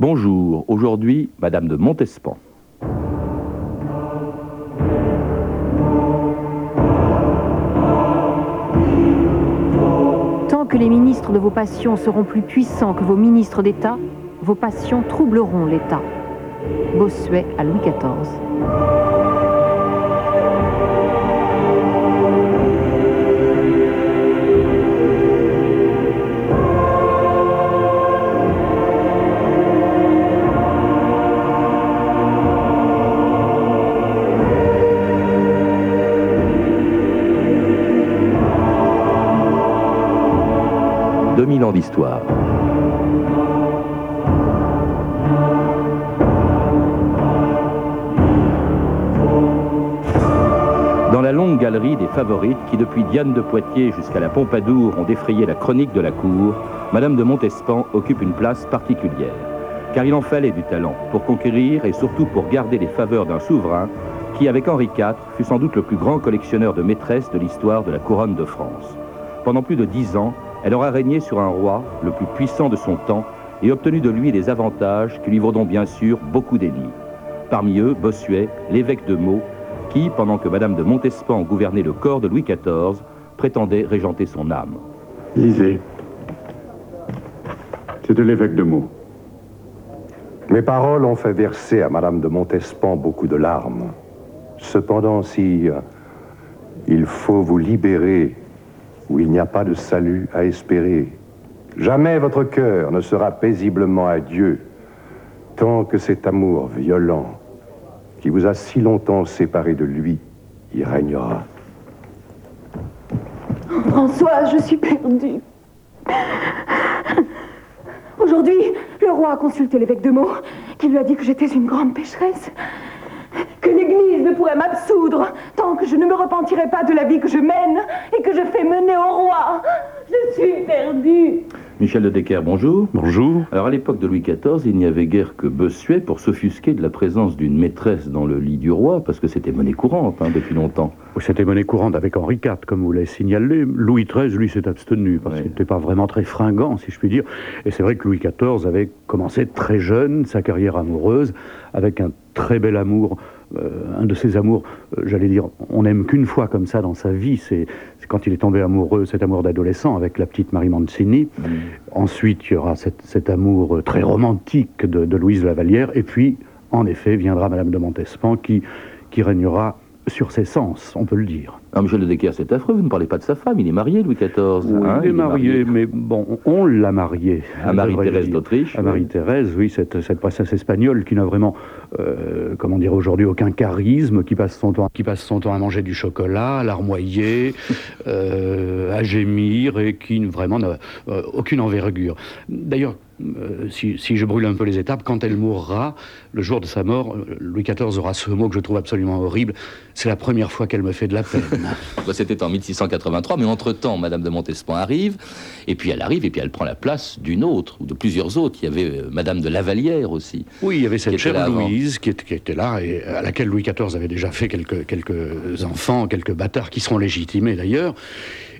Bonjour, aujourd'hui, Madame de Montespan. Tant que les ministres de vos passions seront plus puissants que vos ministres d'État, vos passions troubleront l'État. Bossuet à Louis XIV. « Dans la longue galerie des favorites qui, depuis Diane de Poitiers jusqu'à la Pompadour, ont défrayé la chronique de la cour, Madame de Montespan occupe une place particulière. Car il en fallait du talent pour conquérir et surtout pour garder les faveurs d'un souverain qui, avec Henri IV, fut sans doute le plus grand collectionneur de maîtresses de l'histoire de la couronne de France. Pendant plus de dix ans, elle aura régné sur un roi, le plus puissant de son temps, et obtenu de lui des avantages qui lui vaudront bien sûr beaucoup d'ennemis. Parmi eux, Bossuet, l'évêque de Meaux, qui, pendant que Madame de Montespan gouvernait le corps de Louis XIV, prétendait régenter son âme. Lisez. C'est de l'évêque de Meaux. Mes paroles ont fait verser à Madame de Montespan beaucoup de larmes. Cependant, si il faut vous libérer où il n'y a pas de salut à espérer, jamais votre cœur ne sera paisiblement à Dieu tant que cet amour violent qui vous a si longtemps séparé de lui y régnera. François, je suis perdue. Aujourd'hui, le roi a consulté l'évêque de Meaux, qui lui a dit que j'étais une grande pécheresse, que l'Église ne pourrait m'absoudre tant que je ne me repentirais pas de la vie que je mène et que je fais mener au roi. Je suis perdue. Michel de Decker, bonjour. Bonjour. Alors à l'époque de Louis XIV, il n'y avait guère que Bossuet pour s'offusquer de la présence d'une maîtresse dans le lit du roi, parce que c'était monnaie courante hein, depuis longtemps. C'était monnaie courante avec Henri IV, comme vous l'avez signalé. Louis XIII, lui, s'est abstenu, parce Ouais. qu'il n'était pas vraiment très fringant, si je puis dire. Et c'est vrai que Louis XIV avait commencé très jeune sa carrière amoureuse, avec un très bel amour, euh, un de ses amours, euh, j'allais dire, on n'aime qu'une fois comme ça dans sa vie, c'est quand il est tombé amoureux, cet amour d'adolescent avec la petite Marie Mancini. Ensuite, il y aura cet, cet amour euh, très romantique de, de Louise Lavallière. Et puis, en effet, viendra Madame de Montespan qui, qui régnera sur ses sens, on peut le dire. Ah, Michel de Decker, c'est affreux, vous ne parlez pas de sa femme, il est marié, Louis XIV. Oui, hein, il est marié, mais bon, on l'a marié. À Marie-Thérèse d'Autriche, À oui. Marie-Thérèse, oui, cette, cette princesse espagnole qui n'a vraiment, euh, comment dire aujourd'hui, aucun charisme, qui passe, son temps, qui passe son temps à manger du chocolat, à larmoyer, euh, à gémir, et qui vraiment n'a euh, aucune envergure. D'ailleurs, euh, si, si je brûle un peu les étapes, quand elle mourra, le jour de sa mort, euh, Louis XIV aura ce mot que je trouve absolument horrible, c'est la première fois qu'elle me fait de la peine. C'était en 1683, mais entre-temps, Madame de Montespan arrive, et puis elle arrive, et puis elle prend la place d'une autre, ou de plusieurs autres. Il y avait euh, Madame de Lavallière aussi. Oui, il y avait cette chère. Louise qui, était- qui était là et à laquelle Louis XIV avait déjà fait quelques, quelques enfants, quelques bâtards qui seront légitimés d'ailleurs.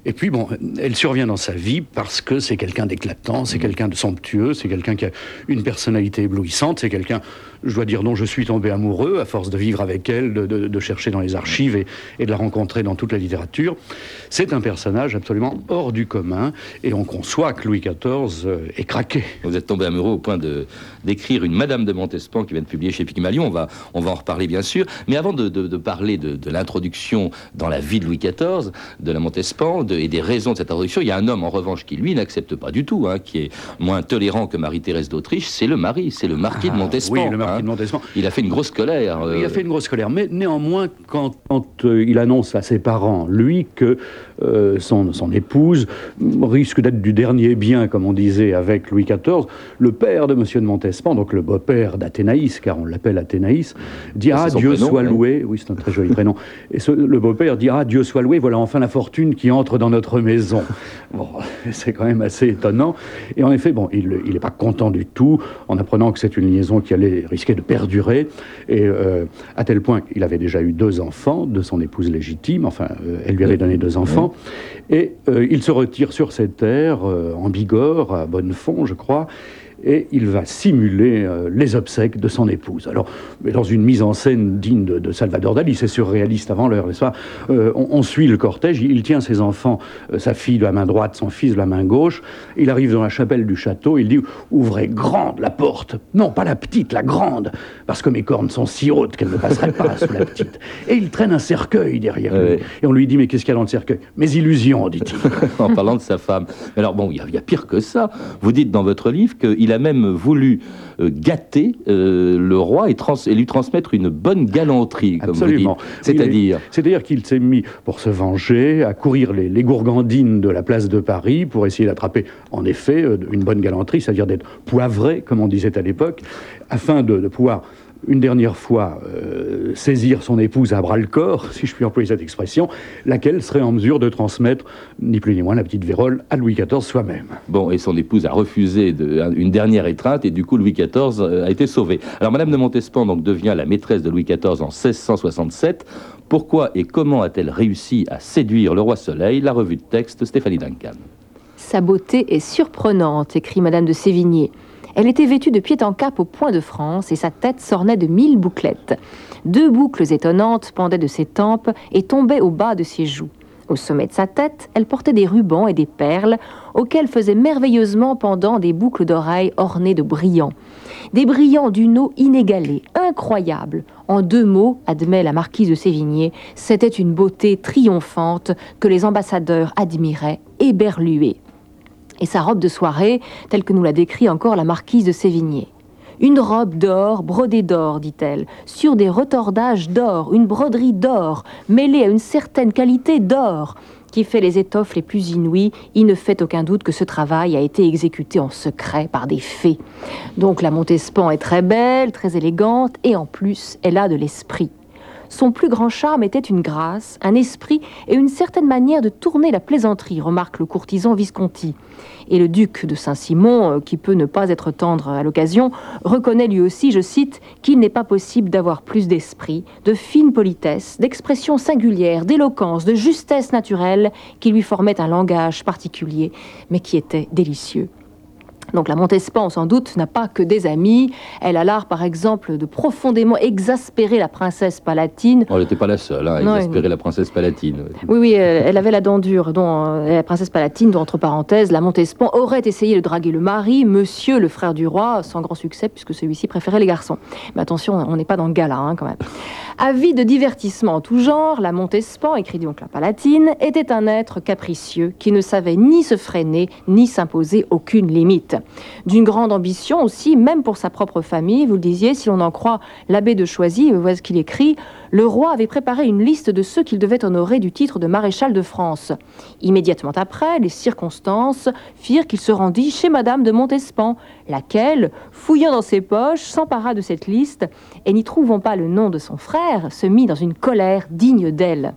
Et puis bon, elle survient dans sa vie parce que c'est quelqu'un d'éclatant, c'est quelqu'un de somptueux, c'est quelqu'un qui a une personnalité éblouissante, c'est quelqu'un, je dois dire, dont je suis tombé amoureux à force de vivre avec elle, de, de- de chercher dans les archives et, et de la rencontrer dans toute la littérature. C'est un personnage absolument hors du commun et on conçoit que Louis XIV euh, est craqué. Vous êtes tombé amoureux au point de d'écrire une Madame de Montespan qui vient de publier chez Pygmalion. On va, on va en reparler bien sûr. Mais avant de, de- parler de, l'introduction dans la vie de Louis XIV, de la Montespan et des raisons de cette introduction, il y a un homme en revanche qui lui n'accepte pas du tout, hein, qui est moins tolérant que Marie-Thérèse d'Autriche, c'est le mari, c'est le marquis de Ah, Montespan. Oui, le marquis hein. Il a fait une grosse colère. euh, Il a fait une grosse colère, mais néanmoins, quand, quand, euh, il annonce à ses parents, lui, que euh, son, son épouse risque d'être du dernier bien, comme on disait avec Louis XIV, le père de Monsieur de Montespan, donc le beau-père d'Athénaïs, car on l'appelle Athénaïs, dit Ah, Ah, Dieu prénom, soit loué. Oui, c'est un très joli prénom. Et ce- le beau-père dit Ah, Dieu soit loué, voilà enfin la fortune qui entre dans notre maison. Bon, c'est quand même assez étonnant. Et en effet, bon, il n'est pas content du tout en apprenant que c'est une liaison qui allait risquer de perdurer. Et euh, à tel point qu'il avait déjà eu deux enfants de son épouse légitime, enfin, euh, elle lui avait donné deux enfants. Et euh, il se retire sur ses terres, euh, en Bigorre, à Bonnefond, je crois. Et il va simuler euh, les obsèques de son épouse. Alors, mais dans une mise en scène digne de, Salvador Dali, c'est surréaliste avant l'heure, n'est-ce pas euh, on, suit le cortège, il, tient ses enfants, euh, sa fille de la main droite, son fils de la main gauche, il arrive dans la chapelle du château, il dit « Ouvrez grande la porte !» Non, pas la petite, la grande, parce que mes cornes sont si hautes qu'elles ne passeraient pas sous la petite. Et il traîne un cercueil derrière lui. Et on lui dit « Mais qu'est-ce qu'il y a dans le cercueil ?»« Mes illusions, dit-il. en parlant de sa femme. Alors bon, il y, a pire que ça. Vous dites dans votre livre qu'il a même voulu euh, gâter euh, le roi et, lui transmettre une bonne galanterie, comme Absolument. C'est-à-dire C'est-à-dire qu'il s'est mis, pour se venger, à courir les, les, gourgandines de la place de Paris pour essayer d'attraper, en effet, euh, une bonne galanterie, c'est-à-dire d'être poivré, comme on disait à l'époque, afin de pouvoir une dernière fois euh, saisir son épouse à bras le corps, si je puis employer cette expression, laquelle serait en mesure de transmettre, ni plus ni moins, la petite vérole à Louis XIV soi-même. Bon, et son épouse a refusé de, une dernière étreinte, et du coup Louis XIV euh, a été sauvé. Alors Madame de Montespan donc, devient la maîtresse de Louis XIV en 1667. Pourquoi et comment a-t-elle réussi à séduire le roi Soleil? La revue de texte Stéphanie Duncan. Sa beauté est surprenante, écrit Madame de Sévigné. Elle était vêtue de pied en cap au point de France et sa tête s'ornait de mille bouclettes. Deux boucles étonnantes pendaient de ses tempes et tombaient au bas de ses joues. Au sommet de sa tête, elle portait des rubans et des perles, auxquels faisaient merveilleusement pendant des boucles d'oreilles ornées de brillants. Des brillants d'une eau inégalée, incroyable. En deux mots, admet la marquise de Sévigné, c'était une beauté triomphante que les ambassadeurs admiraient, éberlués et sa robe de soirée, telle que nous l'a décrit encore la marquise de Sévigné. Une robe d'or, brodée d'or, dit-elle, sur des retordages d'or, une broderie d'or, mêlée à une certaine qualité d'or, qui fait les étoffes les plus inouïes, il ne fait aucun doute que ce travail a été exécuté en secret par des fées. Donc la Montespan est très belle, très élégante, et en plus, elle a de l'esprit. Son plus grand charme était une grâce, un esprit et une certaine manière de tourner la plaisanterie, remarque le courtisan Visconti. Et le duc de Saint-Simon, euh, qui peut ne pas être tendre à l'occasion, reconnaît lui aussi, je cite, qu'il n'est pas possible d'avoir plus d'esprit, de fine politesse, d'expression singulière, d'éloquence, de justesse naturelle, qui lui formait un langage particulier, mais qui était délicieux. Donc la Montespan, sans doute, n'a pas que des amis. Elle a l'art, par exemple, de profondément exaspérer la princesse palatine. Oh, elle n'était pas la seule hein, à exaspérer la princesse palatine. Oui, oui, elle avait la dent dure. Dont, euh, la princesse palatine, dont, entre parenthèses, la Montespan aurait essayé de draguer le mari, monsieur, le frère du roi, sans grand succès, puisque celui-ci préférait les garçons. Mais attention, on n'est pas dans le gala, hein, quand même. Avis de divertissement en tout genre, la Montespan, écrit donc la Palatine, était un être capricieux qui ne savait ni se freiner ni s'imposer aucune limite. D'une grande ambition aussi, même pour sa propre famille, vous le disiez, si l'on en croit l'abbé de Choisy, voici ce qu'il écrit le roi avait préparé une liste de ceux qu'il devait honorer du titre de maréchal de France. Immédiatement après, les circonstances firent qu'il se rendit chez Madame de Montespan, laquelle, fouillant dans ses poches, s'empara de cette liste et n'y trouvant pas le nom de son frère, se mit dans une colère digne d'elle.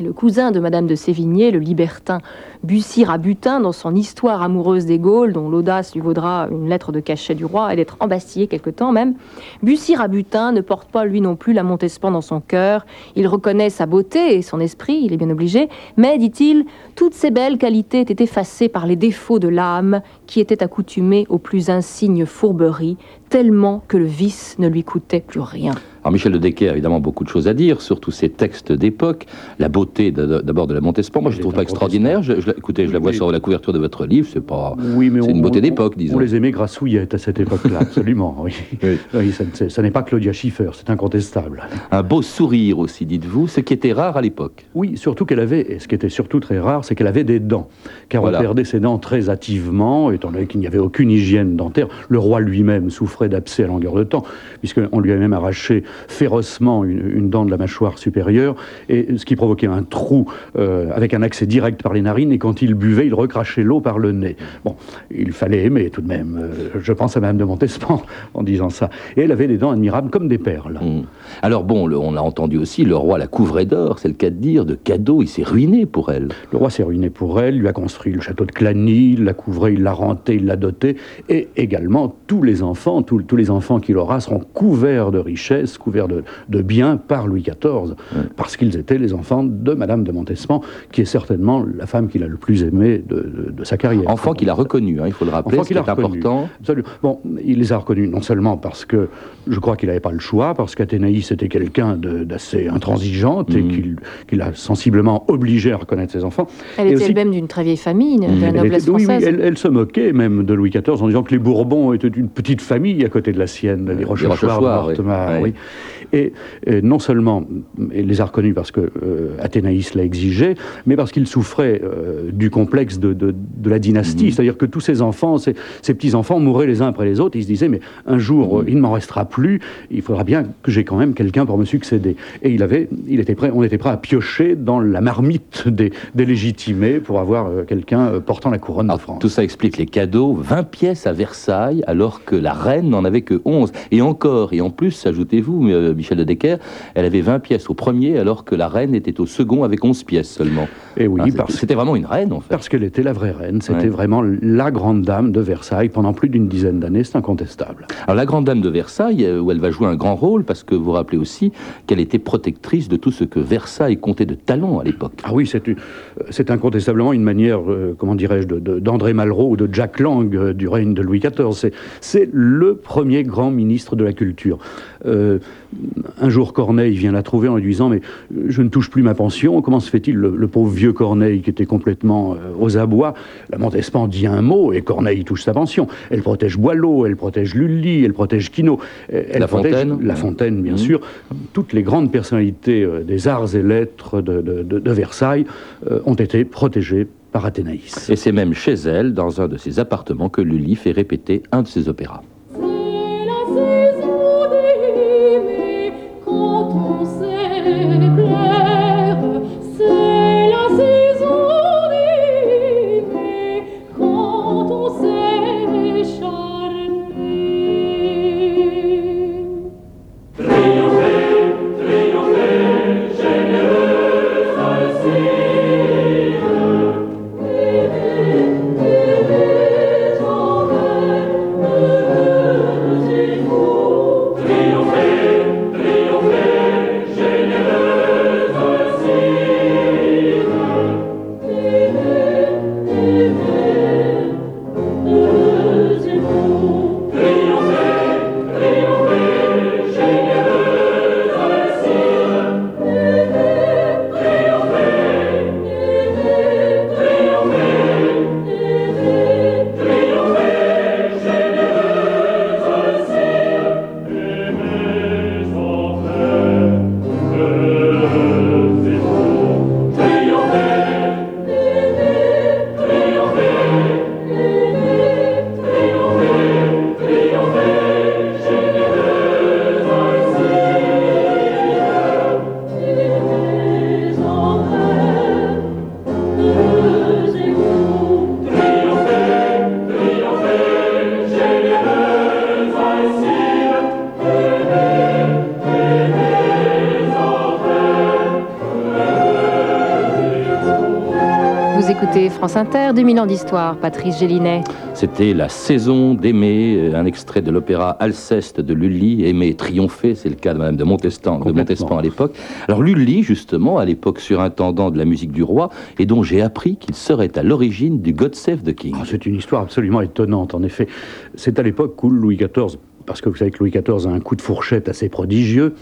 Le cousin de Madame de Sévigné, le libertin Bussy Rabutin, dans son Histoire amoureuse des Gaules, dont l'audace lui vaudra une lettre de cachet du roi et d'être embastillé quelque temps même, Bussy Rabutin ne porte pas lui non plus la Montespan dans son cœur. Il reconnaît sa beauté et son esprit, il est bien obligé, mais, dit-il, toutes ces belles qualités étaient effacées par les défauts de l'âme qui était accoutumée aux plus insignes fourberies, tellement que le vice ne lui coûtait plus rien. Alors Michel de Decker a évidemment beaucoup de choses à dire sur tous ces textes d'époque, la beauté d'abord de la Montespan. Moi, je ne trouve pas extraordinaire. Je, écoutez, je la vois sur la couverture de votre livre. C'est pas, oui, mais c'est une beauté d'époque, disons. On les aimait grassouillettes à cette époque-là, absolument. Oui. oui. ça, n'est pas Claudia Schiffer, c'est incontestable. Un beau sourire aussi, dites-vous, ce qui était rare à l'époque. Oui, surtout qu'elle avait, et ce qui était surtout très rare, c'est qu'elle avait des dents, car on perdait ses dents très hâtivement, étant donné qu'il n'y avait aucune hygiène dentaire. Le roi lui-même souffrait d'abcès à longueur de temps, puisqu'on lui a même arraché férocement une, dent de la mâchoire supérieure, et ce qui provoquait un trou euh, avec un accès direct par les narines, et quand il buvait, il recrachait l'eau par le nez. Bon, il fallait aimer tout de même. Euh, je pense à Madame de Montespan en disant ça. Et elle avait des dents admirables comme des perles. Mmh. Alors bon, on l'a entendu aussi, le roi la couvrait d'or, c'est le cas de dire, de cadeaux, il s'est ruiné pour elle. Le roi s'est ruiné pour elle, lui a construit le château de Clagny, il l'a couvrait, il l'a renté, il l'a doté, et également tous les enfants, tous les enfants qu'il aura seront couverts de richesses, couverts de, biens par Louis XIV, parce qu'ils étaient les enfants de Madame de Montespan, qui est certainement la femme qu'il a le plus aimée de, sa carrière. Enfant qu'il a reconnu, hein, il faut le rappeler, c'est important. Absolument. Bon, il les a reconnus non seulement parce que je crois qu'il n'avait pas le choix, parce qu'Athénaïs était quelqu'un d'assez intransigeante et mm. qu'il a sensiblement obligé à reconnaître ses enfants. Elle était elle-même d'une très vieille famille, de la noblesse française. Oui, elle, se moquait même de Louis XIV en disant que les Bourbons étaient une petite famille à côté de la sienne, les Rochechouart, oui. Et, non seulement il les a reconnus parce que euh, Athénaïs l'a exigé, mais parce qu'il souffrait euh, du complexe de, de, la dynastie, mm. c'est-à-dire que tous ses enfants, ses, petits-enfants mouraient les uns après les autres, il se disait, mais un jour, mm. il ne m'en restera plus, il faudra bien que j'ai quand même quelqu'un pour me succéder. Et il avait, il était prêt, on était prêt à piocher dans la marmite des, légitimés pour avoir euh, quelqu'un portant la couronne de France. Tout ça explique les cadeaux, 20 pièces à Versailles, alors que la reine n'en avait que 11. Et encore, et en plus, ajoutez-vous, Michel de Decker, elle avait 20 pièces au premier, alors que la reine était au second avec 11 pièces seulement. Et oui, hein, c'était vraiment une reine, en fait. Parce qu'elle était la vraie reine, c'était vraiment la grande dame de Versailles pendant plus d'une dizaine d'années, c'est incontestable. Alors la grande dame de Versailles, euh, où elle va jouer un grand rôle, parce que vous rappelez aussi qu'elle était protectrice de tout ce que Versailles comptait de talent à l'époque. Ah oui, c'est, c'est incontestablement une manière, euh, comment dirais-je, d'André Malraux ou de Jack Lang euh, du règne de Louis XIV. C'est le premier grand ministre de la culture. un jour, Corneille vient la trouver en lui disant Mais je ne touche plus ma pension. Comment se fait-il le, pauvre vieux Corneille, qui était complètement euh, aux abois, la Montespan dit un mot et Corneille touche sa pension. Elle protège Boileau, elle protège Lully, elle protège Quinault. Euh, elle la Fontaine La Fontaine, bien mmh. sûr. Toutes les grandes personnalités euh, des arts et lettres de, Versailles ont été protégées par Athénaïs. Et c'est même chez elle, dans un de ses appartements, que Lully fait répéter un de ses opéras. France Inter, 2000 ans d'histoire, Patrice Gélinet. C'était La saison d'Aimé, un extrait de l'opéra Alceste de Lully, Aimé triompher, c'est le cas de Madame de Montespan, de Montespan à l'époque. Alors Lully, justement, à l'époque surintendant de la musique du roi, et dont j'ai appris qu'il serait à l'origine du God Save the King. Ah, c'est une histoire absolument étonnante, en effet. C'est à l'époque où Louis XIV parce que vous savez que Louis XIV a un coup de fourchette assez prodigieux,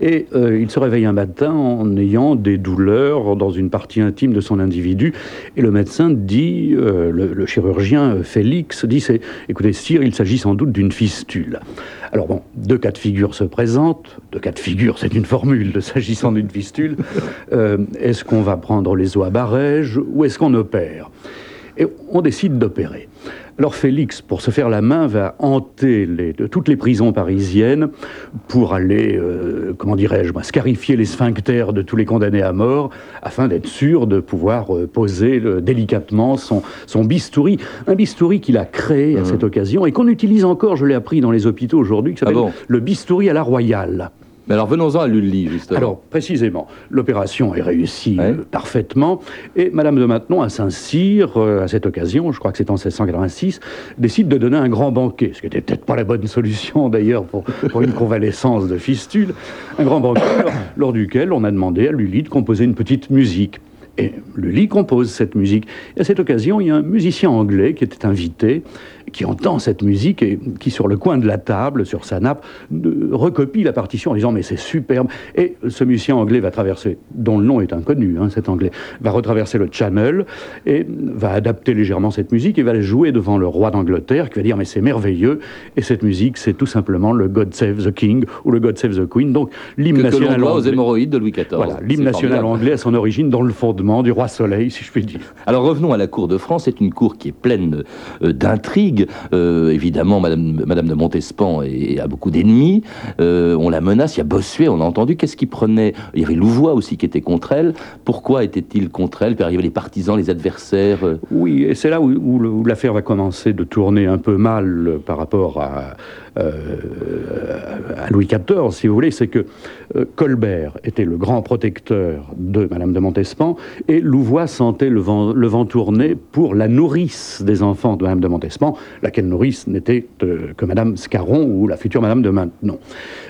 et euh, il se réveille un matin en ayant des douleurs dans une partie intime de son individu, et le médecin dit, euh, le, chirurgien euh, Félix dit, écoutez, sire, il s'agit sans doute d'une fistule. Alors bon, deux cas de figure se présentent, deux cas de figure, c'est une formule, de s'agissant d'une fistule, est-ce qu'on va prendre les os à barège, ou est-ce qu'on opère? Et on décide d'opérer. Alors Félix, pour se faire la main, va hanter toutes les prisons parisiennes pour aller, euh, comment dirais-je, scarifier les sphincters de tous les condamnés à mort, afin d'être sûr de pouvoir euh, poser euh, délicatement son, bistouri. Un bistouri qu'il a créé à mmh. cette occasion et qu'on utilise encore, je l'ai appris dans les hôpitaux aujourd'hui, qui s'appelle ah le bistouri à la royale. Mais alors venons-en à Lully, justement. Alors, précisément, l'opération est réussie Ouais. euh, parfaitement, et Madame de Maintenon, à Saint-Cyr, euh, à cette occasion, je crois que c'est en 1686, décide de donner un grand banquet, ce qui n'était peut-être pas la bonne solution d'ailleurs pour, pour une convalescence de fistule, un grand banquet lors, lors duquel on a demandé à Lully de composer une petite musique. Et Lully compose cette musique. Et à cette occasion, il y a un musicien anglais qui était invité, qui entend cette musique et qui, sur le coin de la table, sur sa nappe, de- recopie la partition en disant Mais c'est superbe. Et ce musicien anglais va traverser, dont le nom est inconnu, hein, cet anglais, va retraverser le Channel et va adapter légèrement cette musique et va la jouer devant le roi d'Angleterre qui va dire Mais c'est merveilleux. Et cette musique, c'est tout simplement le God Save the King ou le God Save the Queen. Donc l'hymne que, que national doit aux anglais. hémorroïdes de Louis XIV. Voilà, l'hymne national formidable. anglais a son origine dans le du roi Soleil, si je puis dire. Alors revenons à la cour de France. C'est une cour qui est pleine euh, d'intrigues. Euh, évidemment, Madame, Madame de Montespan est- a beaucoup d'ennemis. Euh, on la menace. Il y a Bossuet, on a entendu. Qu'est-ce qui prenait? Il y avait Louvois aussi qui était contre elle. Pourquoi était-il contre elle? Puis arrivaient les partisans, les adversaires. Oui, et c'est là où, où le- où l'affaire va commencer de tourner un peu mal par rapport à, à Louis XIV, si vous voulez, c'est que Colbert était le grand protecteur de Madame de Montespan et Louvois sentait le vent, le vent tourner pour la nourrice des enfants de Madame de Montespan, laquelle nourrice n'était euh, que Madame Scarron ou la future Madame de Maintenon.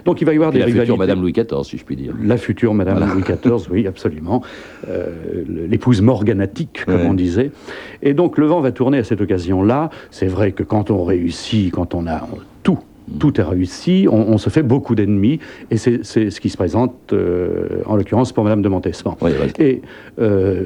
Donc il va y avoir des la future rivalités. Madame Louis XIV, si je puis dire. La future Madame Voilà. Louis XIV, oui, absolument. Euh, L'épouse morganatique, comme Ouais. on disait. Et donc le vent va tourner à cette occasion-là. C'est vrai que quand on réussit, quand on a tout, est réussi, on, on se fait beaucoup d'ennemis. Et c'est ce qui se présente, euh, en l'occurrence, pour Madame de Montespan. Oui. Et euh,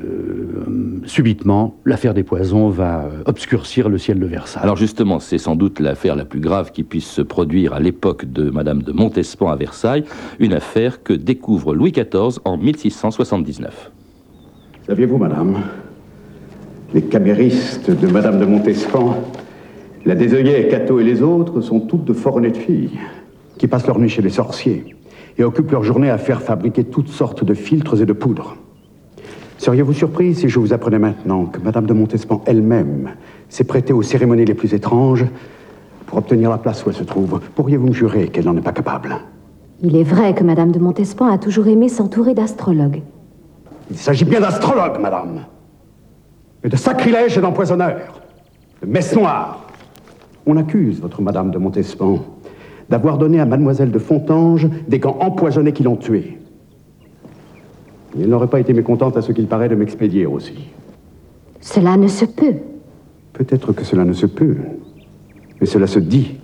subitement, l'affaire des poisons va euh, obscurcir le ciel de Versailles. Alors justement, c'est sans doute l'affaire la plus grave qui puisse se produire à l'époque de Madame de Montespan à Versailles, une affaire que découvre Louis XIV en 1679. Saviez-vous, madame, les caméristes de madame de Montespan, la Désœillet, Cato et les autres sont toutes de fort honnêtes filles, qui passent leur nuit chez les sorciers et occupent leur journée à faire fabriquer toutes sortes de filtres et de poudres. Seriez-vous surpris si je vous apprenais maintenant que madame de Montespan elle-même s'est prêtée aux cérémonies les plus étranges pour obtenir la place où elle se trouve? Pourriez-vous me jurer qu'elle n'en est pas capable? Il est vrai que Madame de Montespan a toujours aimé s'entourer d'astrologues. Il s'agit bien d'astrologues, madame. Mais de sacrilèges et d'empoisonneurs. De messes noires. On accuse votre madame de Montespan d'avoir donné à mademoiselle de Fontange des gants empoisonnés qui l'ont tuée. Il n'aurait pas été mécontente à ce qu'il paraît de m'expédier aussi. Cela ne se peut. Peut-être que cela ne se peut, mais cela se dit.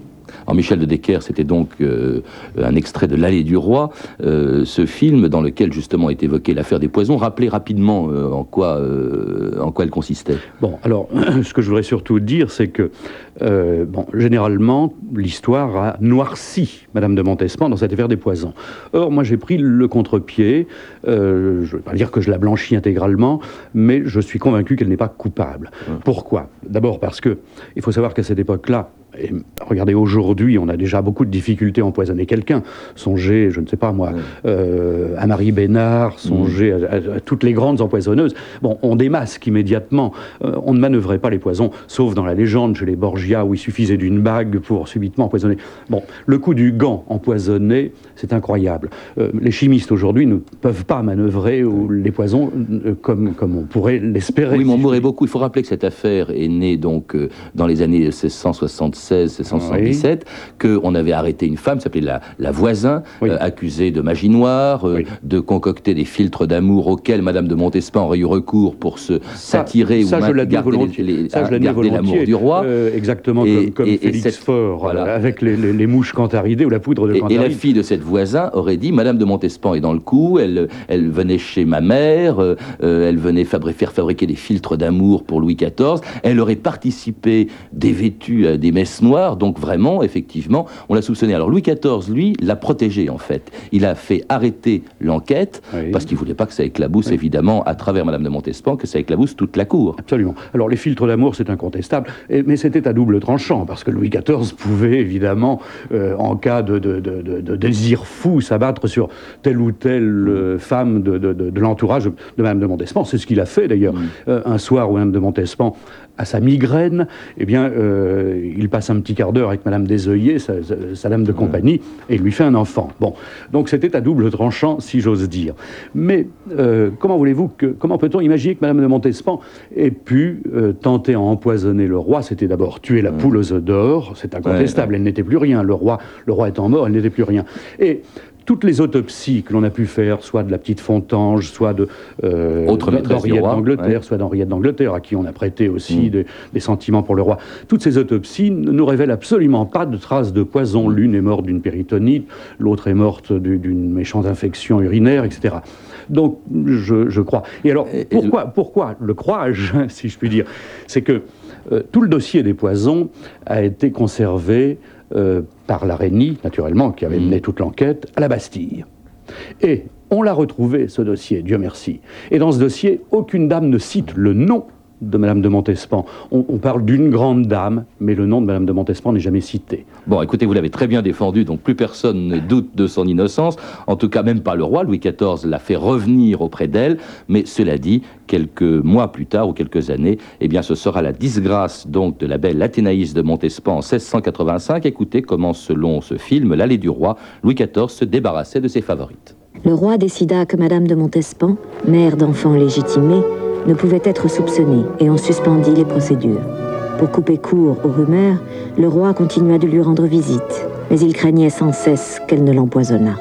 En Michel de Decker, c'était donc euh, un extrait de L'Allée du Roi, euh, ce film dans lequel justement est évoquée l'affaire des poisons. Rappelez rapidement euh, en, quoi, en quoi elle consistait. Bon, alors, ce que je voudrais surtout dire, c'est que, bon, généralement, l'histoire a noirci Madame de Montespan dans cette affaire des poisons. Or, moi, j'ai pris le contre-pied. je ne vais pas dire que je la blanchis intégralement, mais je suis convaincu qu'elle n'est pas coupable. Pourquoi? D'abord parce que il faut savoir qu'à cette époque-là, et regardez, aujourd'hui, on a déjà beaucoup de difficultés à empoisonner quelqu'un. Songez, je ne sais pas moi, euh, à Marie Bénard, songez à, à- à toutes les grandes empoisonneuses. Bon, on démasque immédiatement. Euh, on ne manœuvrait pas les poisons, sauf dans la légende chez les Borgia, où il suffisait d'une bague pour subitement empoisonner. Bon, le coup du gant empoisonné, c'est incroyable. Euh, les chimistes aujourd'hui ne peuvent pas manœuvrer les poisons euh, comme, comme on pourrait l'espérer. Oui, mais on mourrait beaucoup. Il faut rappeler que cette affaire est née donc euh, dans les années 1676-1677, qu'on avait arrêté une femme, qui s'appelait la, la voisin, Oui. euh, accusée de magie noire, euh, Oui. de concocter des filtres d'amour auxquels Madame de Montespan aurait eu recours pour se s'attirer ça, ou je main- l'admets garder, volontiers. les- les- Ça, je garder l'amour du roi. Euh, exactement Et- comme, comme et- et Félix cette- Faure, voilà. euh, avec les, les- mouches cantaridées ou la poudre de Et, et la cantaride. fille de cette voisin aurait dit Madame de Montespan est dans le coup, elle, elle venait chez ma mère, elle venait fabri- faire fabriquer des filtres d'amour pour Louis XIV, elle aurait participé dévêtue à des messes noires, donc vraiment, effectivement, on l'a soupçonné. Alors Louis XIV, lui, l'a protégé en fait. Il a fait arrêter l'enquête Oui. parce qu'il voulait pas que ça éclabousse, évidemment, à travers Madame de Montespan, que ça éclabousse toute la cour. Absolument. Alors les filtres d'amour, c'est incontestable, Et- mais c'était à double tranchant, parce que Louis XIV pouvait évidemment, euh, en cas de, de- de- de- de désir fou, s'abattre sur telle ou telle euh, femme de l'entourage de Madame de Montespan. C'est ce qu'il a fait d'ailleurs. Euh, un soir où Madame de Montespan a sa migraine, eh bien, euh, il passe un petit quart d'heure avec Madame Desœillers, sa, sa, dame de compagnie, et lui fait un enfant. Bon, donc c'était à double tranchant, si j'ose dire. Mais euh, comment voulez-vous que, comment peut-on imaginer que Madame de Montespan ait pu euh, tenter à empoisonner le roi? C'était d'abord tuer la poule aux œufs d'or, c'est incontestable. Elle n'était plus rien. Le roi, le roi étant mort, elle n'était plus rien. Et toutes les autopsies que l'on a pu faire, soit de la petite Fontange, soit de euh, d'Henriette d'Angleterre, soit d'Henriette d'Angleterre, à qui on a prêté aussi mm. des, sentiments pour le roi. Toutes ces autopsies ne nous révèlent absolument pas de traces de poison. Mm. L'une est morte d'une péritonite, l'autre est morte d'une méchante infection urinaire, etc. Donc, je, crois. Et alors, pourquoi, pourquoi le crois-je, si je puis dire? C'est que euh, tout le dossier des poisons a été conservé euh, par la naturellement, qui avait mené mm. toute l'enquête, à la Bastille. Et on l'a retrouvé, ce dossier, Dieu merci. Et dans ce dossier, aucune dame ne cite le nom de Madame de Montespan. On, parle d'une grande dame, mais le nom de Madame de Montespan n'est jamais cité. Bon, écoutez, vous l'avez très bien défendu, donc plus personne ne doute de son innocence. En tout cas, même pas le roi. Louis XIV l'a fait revenir auprès d'elle. Mais cela dit, quelques mois plus tard ou quelques années, eh bien, ce sera la disgrâce donc de la belle Athénaïs de Montespan en 1685. Écoutez comment, selon ce film, l'allée du roi, Louis XIV se débarrassait de ses favorites. Le roi décida que Madame de Montespan, mère d'enfants légitimés, ne pouvait être soupçonné et on suspendit les procédures. Pour couper court aux rumeurs, le roi continua de lui rendre visite, mais il craignait sans cesse qu'elle ne l'empoisonnât.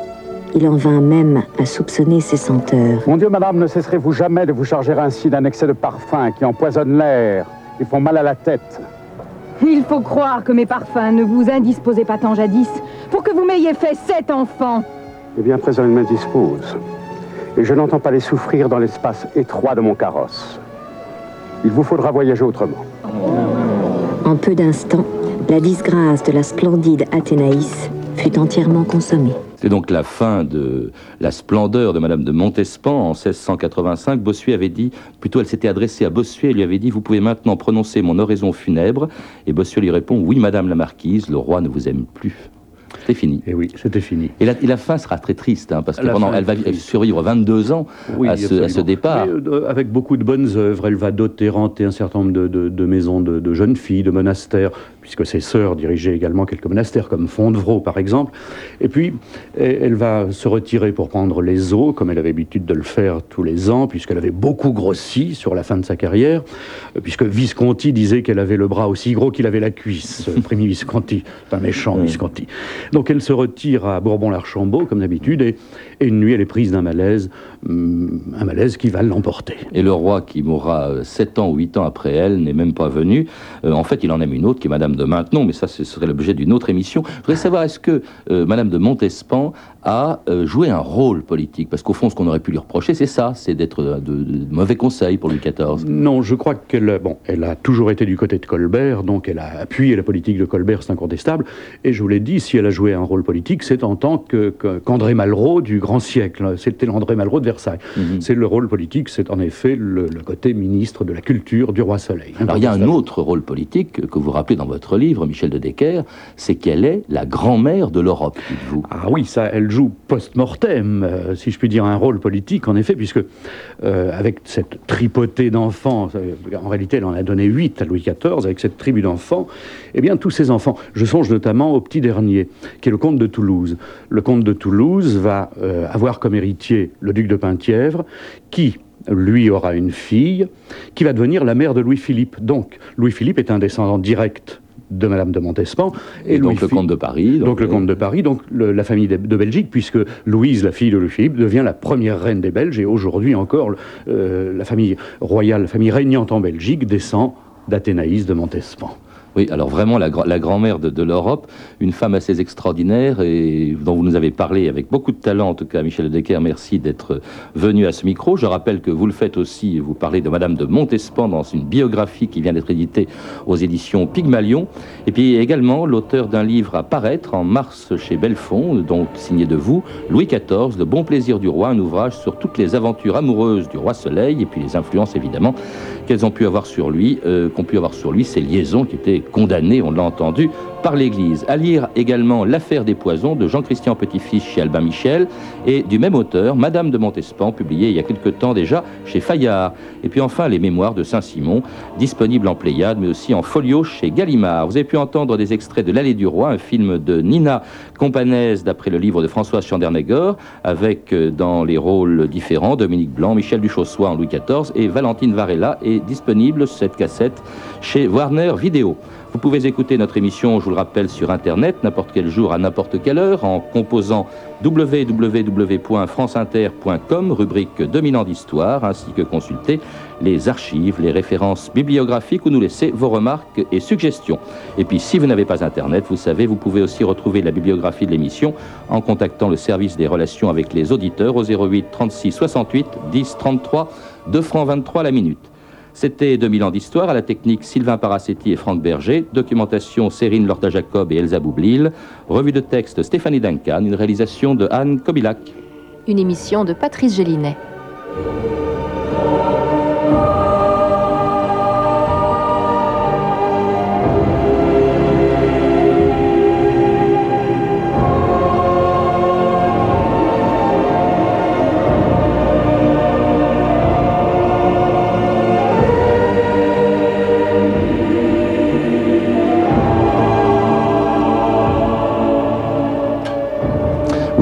Il en vint même à soupçonner ses senteurs. Mon Dieu, madame, ne cesserez-vous jamais de vous charger ainsi d'un excès de parfum qui empoisonne l'air et font mal à la tête? Il faut croire que mes parfums ne vous indisposaient pas tant jadis pour que vous m'ayez fait sept enfants. Eh bien, présent, il m'indispose et je n'entends pas les souffrir dans l'espace étroit de mon carrosse. Il vous faudra voyager autrement. En peu d'instants, la disgrâce de la splendide Athénaïs fut entièrement consommée. C'est donc la fin de la splendeur de Madame de Montespan en 1685. Bossuet avait dit, plutôt elle s'était adressée à Bossuet et lui avait dit Vous pouvez maintenant prononcer mon oraison funèbre. Et Bossuet lui répond Oui, Madame la Marquise, le roi ne vous aime plus. C'était fini. Et oui, c'était fini. Et la, fin sera très triste, hein, parce que pendant, elle va survivre 22 ans à, ce, départ. Euh, avec beaucoup de bonnes œuvres, elle va doter, renter un certain nombre de, maisons de, jeunes filles, de monastères, puisque ses sœurs dirigeaient également quelques monastères, comme Fondevraud par exemple. Et puis, elle va se retirer pour prendre les eaux, comme elle avait l'habitude de le faire tous les ans, puisqu'elle avait beaucoup grossi sur la fin de sa carrière, euh, puisque Visconti disait qu'elle avait le bras aussi gros qu'il avait la cuisse, Primi Visconti, un méchant Visconti. Donc elle se retire à Bourbon-l'Archambault, comme d'habitude, une nuit, elle est prise d'un malaise, hum, un malaise qui va l'emporter. Et le roi, qui mourra 7 ans ou 8 ans après elle, n'est même pas venu. Euh, en fait, il en aime une autre, qui est Madame de Maintenon, mais ça, ce serait l'objet d'une autre émission. Je voudrais savoir, est-ce que euh, Madame de Montespan a euh, joué un rôle politique? Parce qu'au fond, ce qu'on aurait pu lui reprocher, c'est ça, c'est d'être de, mauvais conseils pour Louis XIV. Non, je crois qu'elle bon, elle a toujours été du côté de Colbert, donc elle a appuyé la politique de Colbert, c'est incontestable. Et je vous l'ai dit, si elle a joué un rôle politique, c'est en tant qu'André Malraux du grand siècle. C'était l'André Malraux de Versailles. Mhm. C'est le rôle politique, c'est en effet le, côté ministre de la culture du roi Soleil. Alors il y a un autre rôle politique que vous rappelez dans votre livre, Michel de Decker, c'est qu'elle est la grand-mère de l'Europe, dites-vous. Ah oui, ça, elle joue post-mortem, euh, si je puis dire, un rôle politique, en effet, puisque euh, avec cette tripotée d'enfants, euh, en réalité, elle en a donné huit à Louis XIV, avec cette tribu d'enfants, eh bien, tous ces enfants, je songe notamment au petit dernier, qui est le comte de Toulouse. Le comte de Toulouse va avoir comme héritier le duc de Penthièvre, qui, lui aura une fille, qui va devenir la mère de Louis-Philippe. Donc, Louis-Philippe est un descendant direct de Madame de Montespan. Et, donc le comte de Paris. Donc, le comte de Paris, donc la famille de, Belgique, puisque Louise, la fille de Louis-Philippe, devient la première reine des Belges, et aujourd'hui encore, euh, la famille royale, la famille régnante en Belgique, descend d'Athénaïs de Montespan. Oui, alors vraiment la, grand-mère de, l'Europe, une femme assez extraordinaire et dont vous nous avez parlé avec beaucoup de talent, en tout cas Michel Decker, merci d'être venu à ce micro. Je rappelle que vous le faites aussi, vous parlez de Madame de Montespan dans une biographie qui vient d'être éditée aux éditions Pygmalion. Et puis également l'auteur d'un livre à paraître en mars chez Belfond, donc signé de vous, Louis XIV, Le bon plaisir du roi, un ouvrage sur toutes les aventures amoureuses du roi Soleil et puis les influences évidemment qu'elles ont pu avoir sur lui, euh, qu'ont pu avoir sur lui ces liaisons qui étaient condamnées, on l'a entendu, par l'Église. À lire également L'affaire des poisons de Jean-Christian Petit-Fils chez Albin Michel et du même auteur, Madame de Montespan, publié il y a quelque temps déjà chez Fayard. Et puis enfin Les Mémoires de Saint-Simon, disponible en Pléiade mais aussi en folio chez Gallimard. Vous avez pu entendre des extraits de L'Allée du Roi, un film de Nina Companaise d'après le livre de François Chandernegor, avec euh, dans les rôles différents Dominique Blanc, Michel Duchossois en Louis XIV et Valentine Varela est disponible cette cassette chez Warner Vidéo. Vous pouvez écouter notre émission, je vous le rappelle, sur Internet, n'importe quel jour, à n'importe quelle heure, en composant www.franceinter.com, rubrique 2000 ans d'histoire, ainsi que consulter les archives, les références bibliographiques où nous laisser vos remarques et suggestions. Et puis, si vous n'avez pas Internet, vous savez, vous pouvez aussi retrouver la bibliographie de l'émission en contactant le service des relations avec les auditeurs au 08 36 68 10 33, 2 francs 23 la minute. C'était 2000 ans d'histoire à la technique Sylvain Paracetti et Franck Berger, documentation Sérine Lorta Jacob et Elsa Boublil, revue de texte Stéphanie Duncan, une réalisation de Anne Kobilac. Une émission de Patrice Gélinet.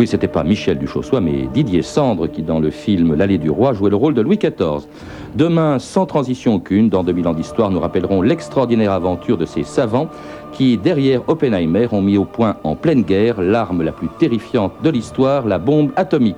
C'était pas Michel Duchossois, mais Didier Sandre qui, dans le film L'Allée du Roi, jouait le rôle de Louis XIV. Demain, sans transition aucune, dans 2000 ans d'histoire, nous rappellerons l'extraordinaire aventure de ces savants qui, derrière Oppenheimer, ont mis au point en pleine guerre l'arme la plus terrifiante de l'histoire, la bombe atomique.